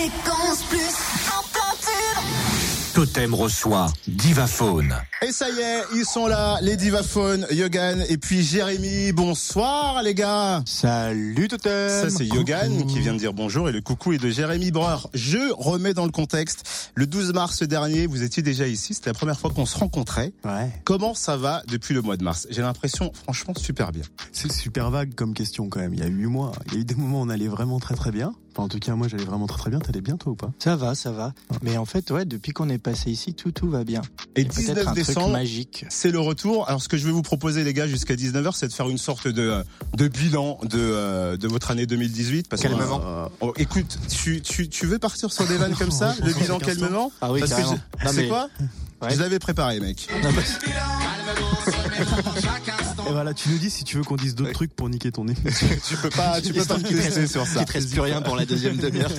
Fréquence plus. Totem reçoit Divaphone. Et ça y est, ils sont là, les divaphones, Yogan et puis Jérémy. Bonsoir les gars. Salut Totem Ça c'est Yogan qui vient de dire bonjour et le coucou est de Jérémy Breur. Je remets dans le contexte. Le 12 mars dernier, vous étiez déjà ici. C'était la première fois qu'on se rencontrait. Ouais. Comment ça va depuis le mois de mars? J'ai l'impression, franchement, super bien. C'est super vague comme question quand même. Il y a eu mois. Il y a eu des moments où on allait vraiment très très bien. Enfin, en tout cas, moi j'allais vraiment très très bien. T'allais bien toi ou pas? Ça va, ça va. Mais en fait, ouais, depuis qu'on est passé ici, tout tout va bien. Et peut-être 19 un truc décembre, magique. c'est le retour. Alors ce que je vais vous proposer les gars jusqu'à 19h, c'est de faire une sorte de, euh, de bilan de, euh, de votre année 2018. Parce que, Calmement. euh, oh, écoute, tu, tu, tu veux partir sur des vannes comme ça Le bilan instant. calmement Ah oui, c'est quoi Ouais. Je l'avais préparé mec. Non, bah, Et voilà, tu nous dis si tu veux qu'on dise d'autres trucs pour niquer ton nez. tu peux pas, tu peux pas me tester sur ça. il te reste plus rien pour la deuxième demi-heure.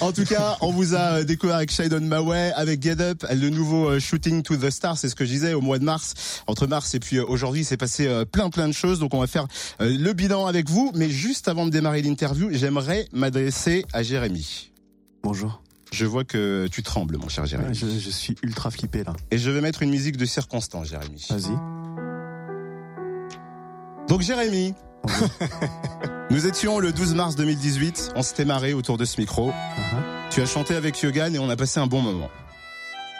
En tout cas, on vous a euh, découvert avec Shadon Maway, avec Get Up, le nouveau euh, Shooting to the Stars, c'est ce que je disais au mois de mars. Entre mars et puis euh, aujourd'hui, il s'est passé plein plein de choses. Donc on va faire le bilan avec vous. Mais juste avant de démarrer l'interview, j'aimerais m'adresser à Jérémy. Bonjour. Je vois que tu trembles, mon cher Jérémy. Ouais, je, je suis ultra flippé là. Et je vais mettre une musique de circonstance, Jérémy. Vas-y. Donc Jérémy, nous étions le 12 mars 2018. On s'était marré autour de ce micro. Uh-huh. Tu as chanté avec Yogan et on a passé un bon moment.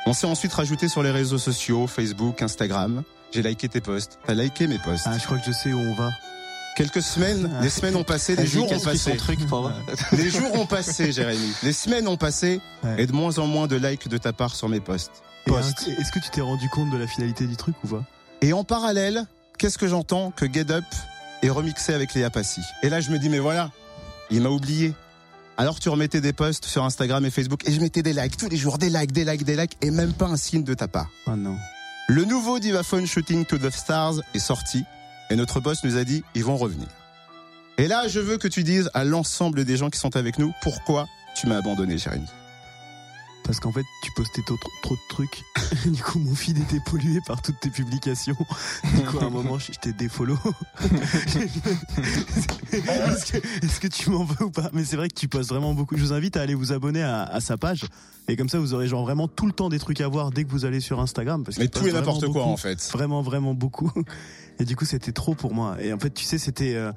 On s'est ensuite rajouté sur les réseaux sociaux, Facebook, Instagram. J'ai liké tes posts. T'as liké mes posts. Ah, je crois que je sais où on va. Quelques semaines, les semaines ont passé, les Vas-y, jours ont passé. truc pour voir. Les jours ont passé, Jérémy. Les semaines ont passé Ouais. et de moins en moins de likes de ta part sur mes posts. Un- Est-ce que tu t'es rendu compte de la finalité du truc ou pas? Et en parallèle, qu'est-ce que j'entends que Get Up est remixé avec Léa Passy? Et là, je me dis, mais voilà, il m'a oublié. Alors tu remettais des posts sur Instagram et Facebook et je mettais des likes tous les jours, des likes, des likes, des likes et même pas un signe de ta part. Ah non. Le nouveau Divaphone Shooting to the Stars est sorti et notre boss nous a dit ils vont revenir. Et là, je veux que tu dises à l'ensemble des gens qui sont avec nous pourquoi tu m'as abandonné, Jérémy? Parce qu'en fait, tu postais trop, trop de trucs. du coup, mon feed était pollué par toutes tes publications. Du coup, à un moment, je t'ai défollow. est-ce, que, tu m'en veux ou pas? Mais c'est vrai que tu postes vraiment beaucoup. Je vous invite à aller vous abonner à, à sa page. Et comme ça, vous aurez genre vraiment tout le temps des trucs à voir dès que vous allez sur Instagram. Parce Mais tout et n'importe quoi en fait. Vraiment, vraiment beaucoup. Et du coup, c'était trop pour moi. Et en fait, tu sais, c'était. euh,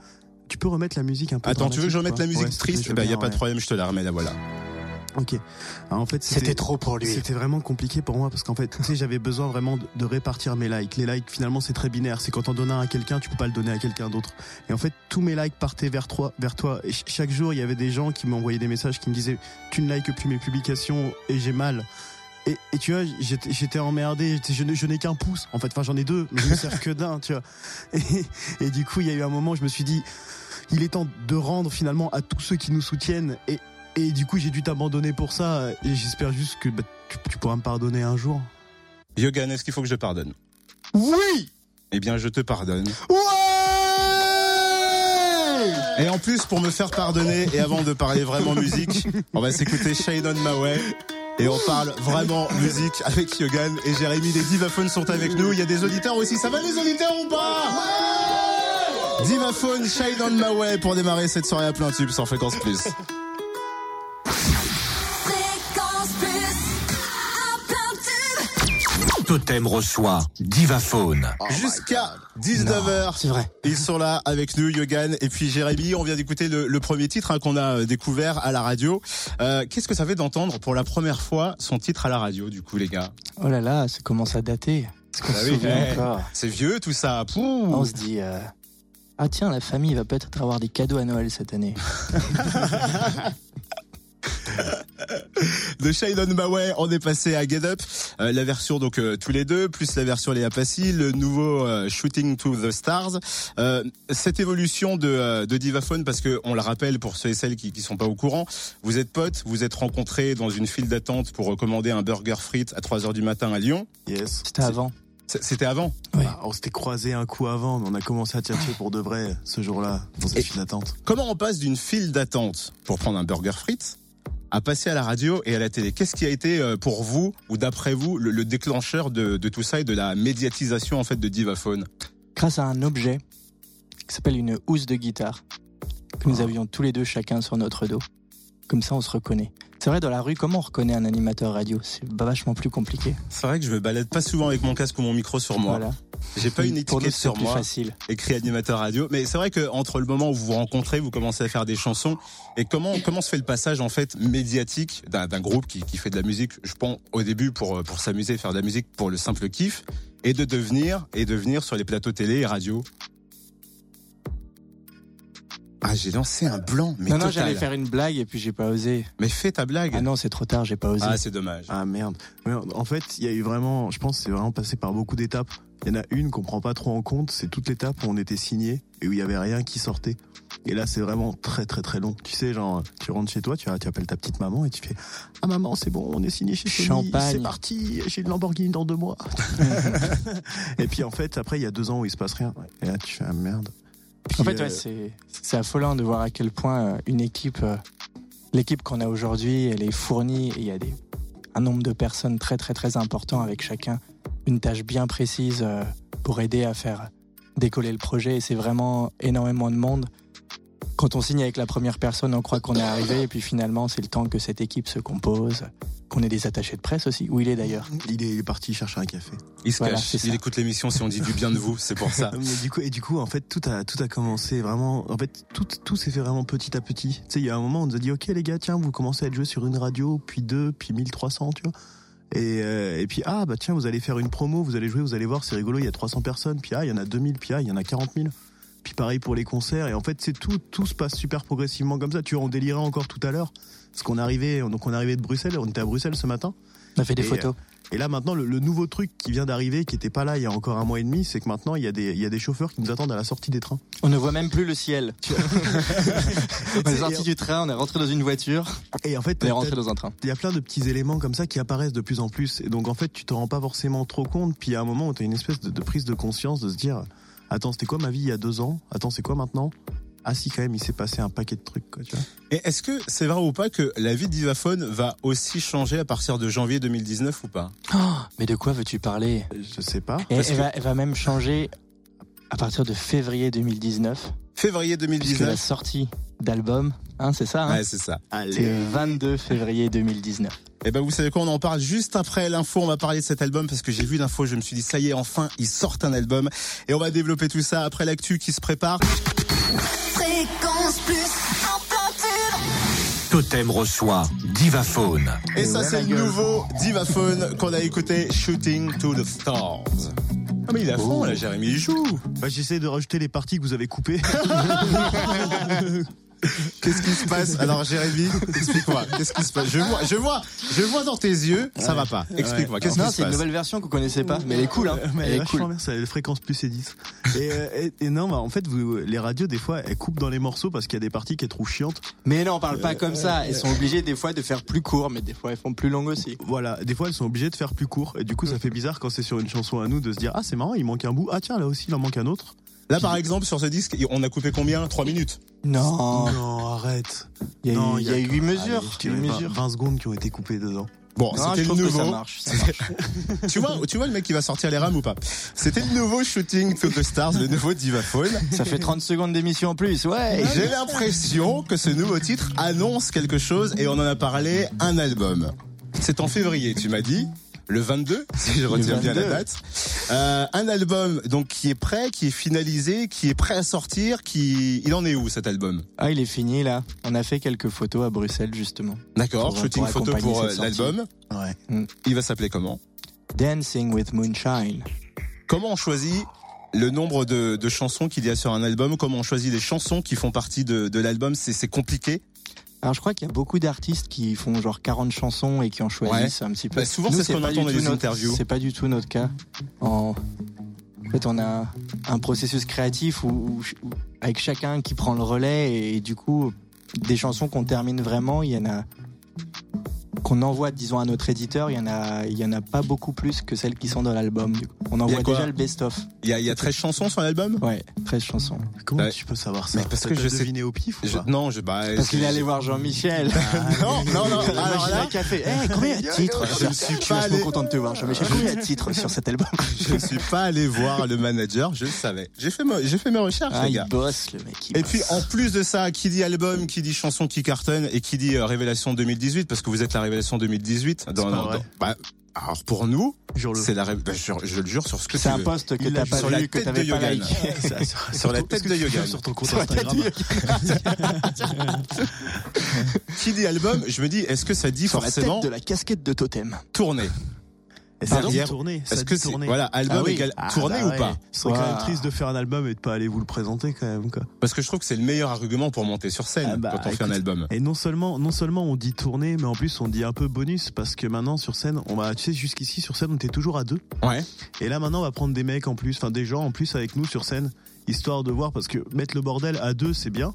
tu peux remettre la musique un peu. Attends, tu veux que je remette la musique Ouais, triste je veux Bah, y a pas de problème, je te la remets là, voilà. Ok. Alors, en fait, C'était trop pour lui. C'était vraiment compliqué pour moi parce qu'en fait, tu sais, j'avais besoin vraiment de, de répartir mes likes. Les likes, finalement, c'est très binaire. C'est quand on donne un à quelqu'un, tu peux pas le donner à quelqu'un d'autre. Et en fait, tous mes likes partaient vers toi, vers toi. Et ch- chaque jour, il y avait des gens qui m'envoyaient des messages qui me disaient, tu ne likes plus mes publications et j'ai mal. Et, et tu vois, j'étais emmerdé. Je, n'ai- qu'un pouce. En fait, enfin, j'en ai deux, mais je ne sers que d'un, tu vois. Et, et du coup, il y a eu un moment, je me suis dit, il est temps de rendre finalement à tous ceux qui nous soutiennent. Et, et du coup, j'ai dû t'abandonner pour ça. Et j'espère juste que bah, tu, tu pourras me pardonner un jour. Yogan, est-ce qu'il faut que je pardonne? Oui Eh bien, je te pardonne. Ouais Et en plus, pour me faire pardonner, et avant de parler vraiment musique, on va s'écouter Shadon Maway. Et on parle vraiment musique avec Yogan et Jérémy. Les divaphones sont avec nous. Il y a des auditeurs aussi. Ça va les auditeurs ou pas? Divaphone, Shadon Maway pour démarrer cette soirée à plein tube sur Fréquence Plus. Totem reçoit Divaphone. Jusqu'à 19h. C'est vrai. Ils sont là avec nous, Yogan et puis Jérémy. On vient d'écouter le, le premier titre hein, qu'on a euh, découvert à la radio. Euh, Qu'est-ce que ça fait d'entendre pour la première fois son titre à la radio, du coup, les gars? Oh là là, ça commence à dater. Ah oui, eh. encore C'est vieux tout ça. Pouh. On se dit, euh, ah tiens, la famille va peut-être avoir des cadeaux à Noël cette année. De Shadon Maway, on est passé à Get Up, Euh, la version donc euh, tous les deux, plus la version Léa Passy, le nouveau euh, Shooting to the Stars. Euh, cette évolution de, euh, de Divaphone, parce que on le rappelle pour ceux et celles qui, qui sont pas au courant, vous êtes potes, vous êtes rencontrés dans une file d'attente pour commander un burger frites à 3 heures du matin à Lyon. Yes. C'était avant. C'était avant. Oui. Bah, on s'était croisé un coup avant, mais on a commencé à tchatcher pour de vrai ce jour-là, dans cette Et- file d'attente. Comment on passe d'une file d'attente pour prendre un burger frites à passer à la radio et à la télé Qu'est-ce qui a été euh, pour vous ou d'après vous le, le déclencheur de, de tout ça et de la médiatisation en fait de Divaphone? Grâce à un objet qui s'appelle une housse de guitare que nous Ah. avions tous les deux chacun sur notre dos. Comme ça, on se reconnaît. C'est vrai, dans la rue, comment on reconnaît un animateur radio? C'est vachement plus compliqué. C'est vrai que je me balade pas souvent avec mon casque ou mon micro sur moi. Voilà. J'ai pas une étiquette sur moi. facile. écrit animateur radio. Mais c'est vrai que entre le moment où vous vous rencontrez, vous commencez à faire des chansons. Et comment comment se fait le passage en fait médiatique d'un groupe qui, qui fait de la musique, je pense au début pour pour s'amuser, faire de la musique pour le simple kiff, et de devenir et devenir sur les plateaux télé et radio? Ah, j'ai lancé un blanc, mais non, non, j'allais faire une blague et puis j'ai pas osé. Mais fais ta blague. Ah non, c'est trop tard, j'ai pas osé. Ah, c'est dommage. Ah merde. Ouais, en fait, il y a eu vraiment, je pense, c'est vraiment passé par beaucoup d'étapes. Il y en a une qu'on prend pas trop en compte, c'est toute l'étape où on était signé et où il y avait rien qui sortait. Et là, c'est vraiment très très très long. Tu sais, genre, tu rentres chez toi, tu, tu appelles ta petite maman et tu fais Ah maman, c'est bon, on est signé chez Sony, Champagne. c'est parti, j'ai une Lamborghini dans deux mois. et puis en fait, après, il y a deux ans où il se passe rien. Et là, tu fais Ah merde. Puis, En fait, euh, ouais, c'est c'est affolant de voir à quel point euh, une équipe, euh, l'équipe qu'on a aujourd'hui, elle est fournie et il y a des, un nombre de personnes très très très important avec chacun une tâche bien précise euh, pour aider à faire décoller le projet. Et c'est vraiment énormément de monde. Quand on signe avec la première personne, on croit qu'on est arrivé et puis finalement, c'est le temps que cette équipe se compose, qu'on ait des attachés de presse aussi. Où il est d'ailleurs il est parti chercher un café. Il se Voilà, cache. ça. Il écoute l'émission si on dit du bien de vous, c'est pour ça. Mais du coup, et du coup, en fait, tout a, tout a commencé vraiment. En fait, tout, tout s'est fait vraiment petit à petit. Tu sais, il y a un moment, on nous a dit, ok, les gars, tiens, vous commencez à être joué sur une radio, puis deux, puis 1300, tu vois. Et, euh, et puis, ah, bah tiens, vous allez faire une promo, vous allez jouer, vous allez voir, c'est rigolo, il y a 300 personnes, puis ah, il y en a 2000, puis ah, il y en a 40 000. Puis pareil pour les concerts, et en fait, c'est tout, tout se passe super progressivement comme ça. Tu vois, on délirait encore tout à l'heure, parce qu'on arrivait, donc on arrivait de Bruxelles, on était à Bruxelles ce matin. On a fait des Et, photos. Et là maintenant, le, le nouveau truc qui vient d'arriver, qui était pas là il y a encore un mois et demi, c'est que maintenant il y a des il y a des chauffeurs qui nous attendent à la sortie des trains. On ne voit même plus le ciel. on est sorti du train, on est rentré dans une voiture, Et en fait, on est rentré dans un train. il y a plein de petits éléments comme ça qui apparaissent de plus en plus. Et donc en fait, tu te rends pas forcément trop compte. Puis il y a un moment où tu as une espèce de, de prise de conscience de se dire, attends, c'était quoi ma vie il y a deux ans? Attends, c'est quoi maintenant? Ah si, quand même, il s'est passé un paquet de trucs. Quoi, tu vois. Et est-ce que c'est vrai ou pas que la vie d'Ivaphone va aussi changer à partir de janvier 2019 ou pas? Oh, mais de quoi veux-tu parler? Je sais pas. Et elle, que- va, elle va même changer à partir de février 2019, Février puisque la 2019 sortie d'album, hein, c'est ça, hein? Ouais, c'est ça. c'est le 22 février 2019. Et ben vous savez quoi, on en parle juste après l'info, on va parler de cet album parce que j'ai vu l'info, je me suis dit ça y est, enfin, ils sortent un album et on va développer tout ça après l'actu qui se prépare. Fréquence plus. Totem reçoit Divaphone. Et ça c'est le nouveau Divaphone qu'on a écouté Shooting to the Stars. Ah mais il est à fond là, Jérémy, il joue. Bah, J'essaie de rajouter les parties que vous avez coupées. Qu'est-ce qui se passe Alors Jérémy, explique-moi. Qu'est-ce qui se passe? Je vois, je vois, je vois dans tes yeux, ça va pas. Explique-moi. Qu'est-ce qui se c'est une passe? nouvelle version qu'on connaissait pas, mais elle est cool, hein. Mais Elle est cool. bien, la fréquence plus et 10. Et, euh, et, et non, bah, en fait, vous, les radios, des fois, elles coupent dans les morceaux parce qu'il y a des parties qu'elles trouvent chiantes. Mais non, on parle pas comme ça. Elles sont obligées des fois de faire plus court, mais des fois elles font plus long aussi. Voilà, des fois elles sont obligées de faire plus court. Et du coup, ça fait bizarre quand c'est sur une chanson à nous de se dire Ah, c'est marrant, il manque un bout. Ah, tiens, là aussi, il en manque un autre. Là par exemple sur ce disque, on a coupé combien? 3 minutes. Non, Non, arrête. il y a non, eu, il y a eu 8 mesures. Allez, dirais huit 20, mesures. 20 secondes qui ont été coupées dedans. Bon, Non, c'était le trouve que ça nouveau. marche. Ça marche. tu vois, tu vois le mec qui va sortir les rames ou pas? C'était le nouveau Shooting to the Stars, le nouveau Divaphone. Ça fait 30 secondes d'émission en plus, ouais. J'ai l'impression que ce nouveau titre annonce quelque chose et on en a parlé, un album. C'est en février, tu m'as dit le 22, si je retiens bien la 22. date. Euh, un album donc qui est prêt, qui est finalisé, qui est prêt à sortir, qui il en est où cet album? Ah, il est fini là. On a fait quelques photos à Bruxelles justement. D'accord, Pour- shooting pour photo pour euh, l'album. Ouais. Il va s'appeler comment? Dancing with Moonshine. Comment on choisit le nombre de, de chansons qu'il y a sur un album? Comment on choisit les chansons qui font partie de, de l'album? C'est c'est compliqué. Alors je crois qu'il y a beaucoup d'artistes qui font genre 40 chansons et qui en choisissent un petit peu. Bah, souvent, c'est ce qu'on entend dans les interviews. C'est pas du tout notre cas. En... en fait, on a un processus créatif où, où- où- avec chacun qui prend le relais et, du coup des chansons qu'on termine vraiment, il y en a qu'on envoie, disons, à notre éditeur, il y en a, il y en a pas beaucoup plus que celles qui sont dans l'album. On envoie déjà le best-of. Il y a, il y a 13 chansons sur l'album? Ouais, 13 chansons. Comment tu peux savoir ça Mais parce que je sais- au pif ou Je- pas Non, je, bah, Parce qu'il est allé voir Jean-Michel. Non, non, non. Alors là, à café. Eh, combien il y a de titres Je ne suis Je pas allé- content de te voir, Jean-Michel. Combien il y a de titres sur cet album je ne suis pas allé voir le manager, je le savais. J'ai fait, j'ai fait mes recherches, Ah, les il bosse, le mec. il Et bosse. puis en plus de ça, qui dit album, qui dit chanson qui cartonne et qui dit euh, révélation 2018 parce que vous êtes la révélation 2018 dans, dans- dans- bah, alors pour nous, c'est la ré- bah, je, je le jure sur ce que c'est tu un veux. post que t'as pas sur la vu, que tête de t'avais pas. Sur la tête de Yogan. Sur ton compte Sur la Instagram. de Qui dit album, je me dis est-ce que ça dit Sur la forcément tête de la casquette de Totem. tournée ça dit tourner. Est-ce que c'est tourner. voilà album Ah oui. égale Ah, tournée bah ou ouais. pas Ce serait quand même triste de faire un album et de pas aller vous le présenter quand même quoi. Parce que je trouve que c'est le meilleur argument pour monter sur scène Ah bah, quand on fait un album. Et non seulement, non seulement on dit tourner, mais en plus on dit un peu bonus parce que maintenant sur scène, on va, tu sais, jusqu'ici sur scène on était toujours à deux. Ouais. Et là maintenant on va prendre des mecs en plus, enfin des gens en plus avec nous sur scène, histoire de voir parce que mettre le bordel à deux c'est bien,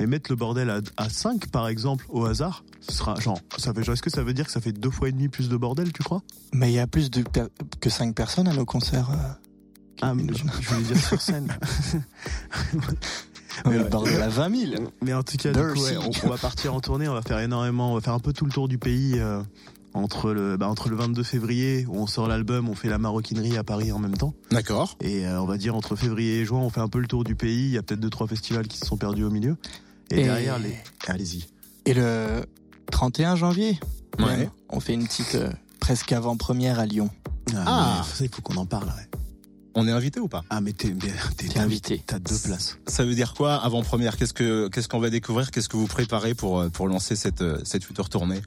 mais mettre le bordel à, à cinq par exemple au hasard, ce sera genre, ça fait, est-ce que ça veut dire que ça fait deux fois et demi plus de bordel, tu crois? Mais il y a plus de per- que 5 personnes à nos concerts. euh. Ah, mais je voulais dire sur scène. Mais ouais. bordel à 20 000. Mais en tout cas, du coup, Dirty. ouais, on, on va partir en tournée, on va faire énormément, on va faire un peu tout le tour du pays. euh, entre le, bah, entre le 22 février où on sort l'album, on fait la maroquinerie à Paris en même temps. D'accord. Et euh, on va dire entre février et juin, on fait un peu le tour du pays. Il y a peut-être deux trois festivals qui se sont perdus au milieu. Et, Et- derrière les, allez-y. Et le 31 janvier, Ouais. même, on fait une petite euh, presque avant-première à Lyon. Ah. mais ça, il faut qu'on en parle. Ouais. On est invité ou pas? Ah mais t'es, t'es, t'es- T'es invité. T'as deux places. Ça veut dire quoi avant première Qu'est-ce que qu'est-ce qu'on va découvrir? Qu'est-ce que vous préparez pour euh, pour lancer cette euh, cette future tournée?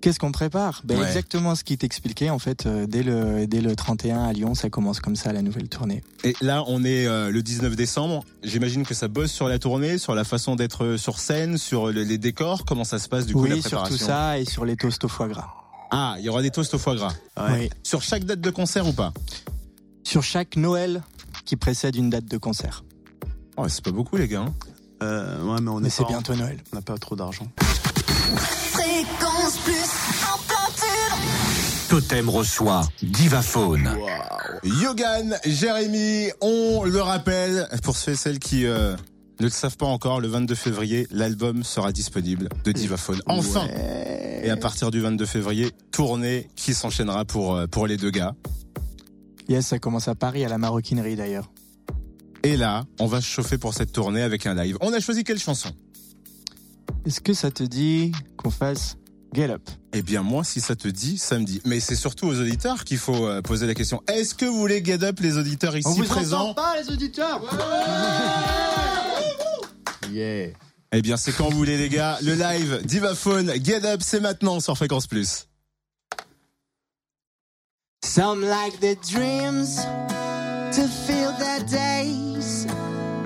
Qu'est-ce qu'on prépare ben, Ouais. Exactement ce qui t'expliquait. En fait, euh, dès, le, dès le 31 à Lyon, ça commence comme ça la nouvelle tournée. Et là, on est euh, le 19 décembre. J'imagine que ça bosse sur la tournée, sur la façon d'être euh, sur scène, sur le- les décors. Comment ça se passe du coup la oui, sur préparation tout ça et sur les toasts au foie gras. Ah, il y aura des toasts au foie gras. Ouais. Oui. Sur chaque date de concert ou pas? Sur chaque Noël qui précède une date de concert. Oh, c'est pas beaucoup les gars. hein. Euh, ouais, mais on Mais est c'est pas- bientôt Noël. On n'a pas trop d'argent. Totem reçoit Divaphone. Yogan, Jérémy, on le rappelle, pour ceux et celles qui euh, ne le savent pas encore, le 22 février, l'album sera disponible de Divaphone. Enfin Et à partir du 22 février, tournée qui s'enchaînera pour, euh, pour les deux gars. Yes, ça commence à Paris, à la maroquinerie d'ailleurs. Et là, on va se chauffer pour cette tournée avec un live. On a choisi quelle chanson? Est-ce que ça te dit qu'on fasse Get Up Eh bien moi, si ça te dit, samedi. Mais c'est surtout aux auditeurs qu'il faut euh, poser la question. Est-ce que vous voulez get up les auditeurs ici présents pas les auditeurs Yeah. Eh bien c'est quand vous voulez les gars. Le live Divaphone, get up, c'est maintenant sur Fréquence Plus. Some like their dreams to feel their days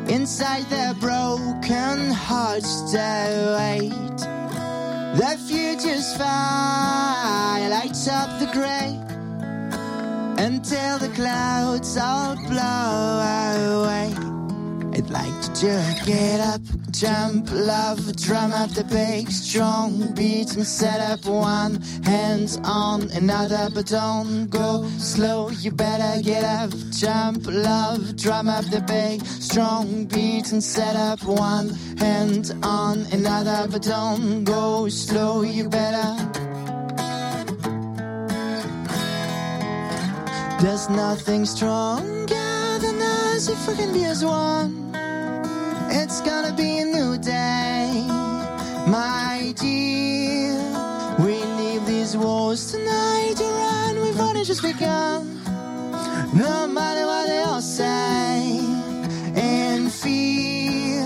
inside their broken hearts they wait. The future's fire lights up the gray until the clouds all blow away. Like to just get up, jump, love, drum up the big, strong beats and set up one hand on another, but don't go slow. You better get up, jump, love, drum up the big, strong beats and set up one hand on another, but don't go slow. You better. There's nothing stronger than us if we can be as one. My dear. We leave these walls tonight to run. We've only just begun. No matter what they all say, and fear.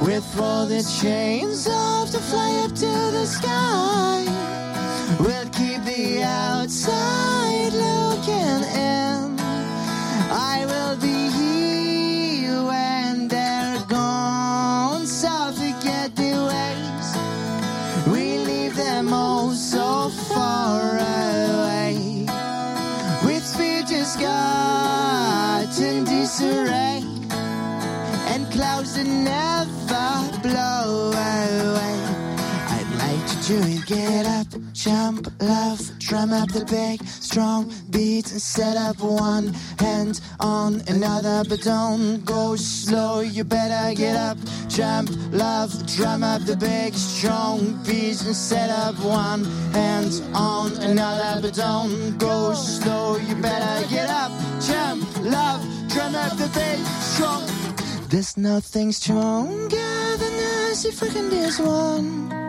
With all the chains off to fly up to the sky. We'll keep the outside looking in. I will be With futures got in disarray. And clouds that never it. Get up, jump, love, drum up the big, strong beat, and set up one hand on another, but don't go slow. You better get up, jump, love, drum up the big, strong beat, and set up one hand on another, but don't go slow. You better get up, jump, love, drum up the big, strong. There's nothing stronger than us if we can as one.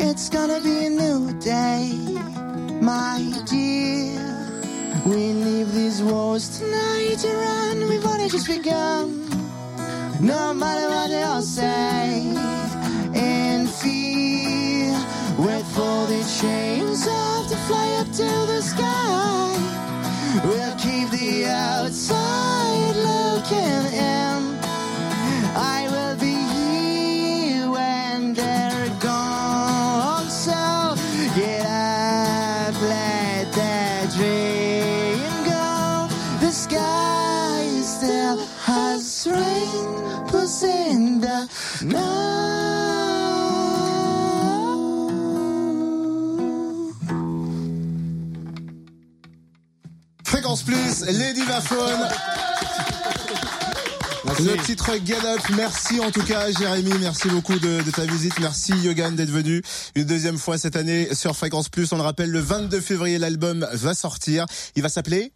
It's gonna be a new day, my dear. We leave these walls tonight to run. We've only just begun. No matter what they all say, in fear, for the chains off to fly up to the sky. We'll keep the Les Divaphones. Le titre Get Up, merci en tout cas Jérémy, merci beaucoup de, de ta visite, merci Yogan d'être venu une deuxième fois cette année sur Fréquence Plus. On le rappelle, le 22 février, l'album va sortir. Il va s'appeler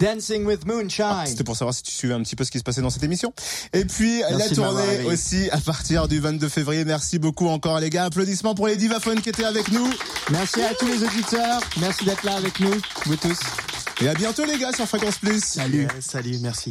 Dancing with Moonshine. C'était pour savoir si tu suivais un petit peu ce qui se passait dans cette émission. Et puis Merci la tournée aussi à partir du 22 février. Merci beaucoup encore les gars. Applaudissements pour les divaphones qui étaient avec nous. Merci à tous les auditeurs. Merci d'être là avec nous, vous tous. Et à bientôt les gars sur Fréquence Plus. Salut. salut, merci.